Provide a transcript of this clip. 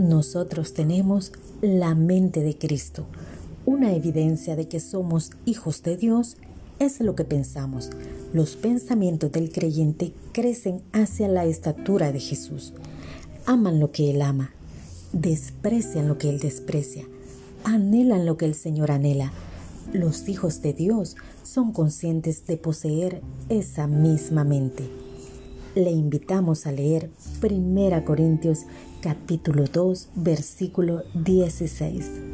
Nosotros tenemos la mente de Cristo. Una evidencia de que somos hijos de Dios es lo que pensamos. Los pensamientos del creyente crecen hacia la estatura de Jesús. Aman lo que Él ama, desprecian lo que Él desprecia, anhelan lo que el Señor anhela. Los hijos de Dios son conscientes de poseer esa misma mente. Le invitamos a leer 1 Corintios capítulo 2 versículo 16.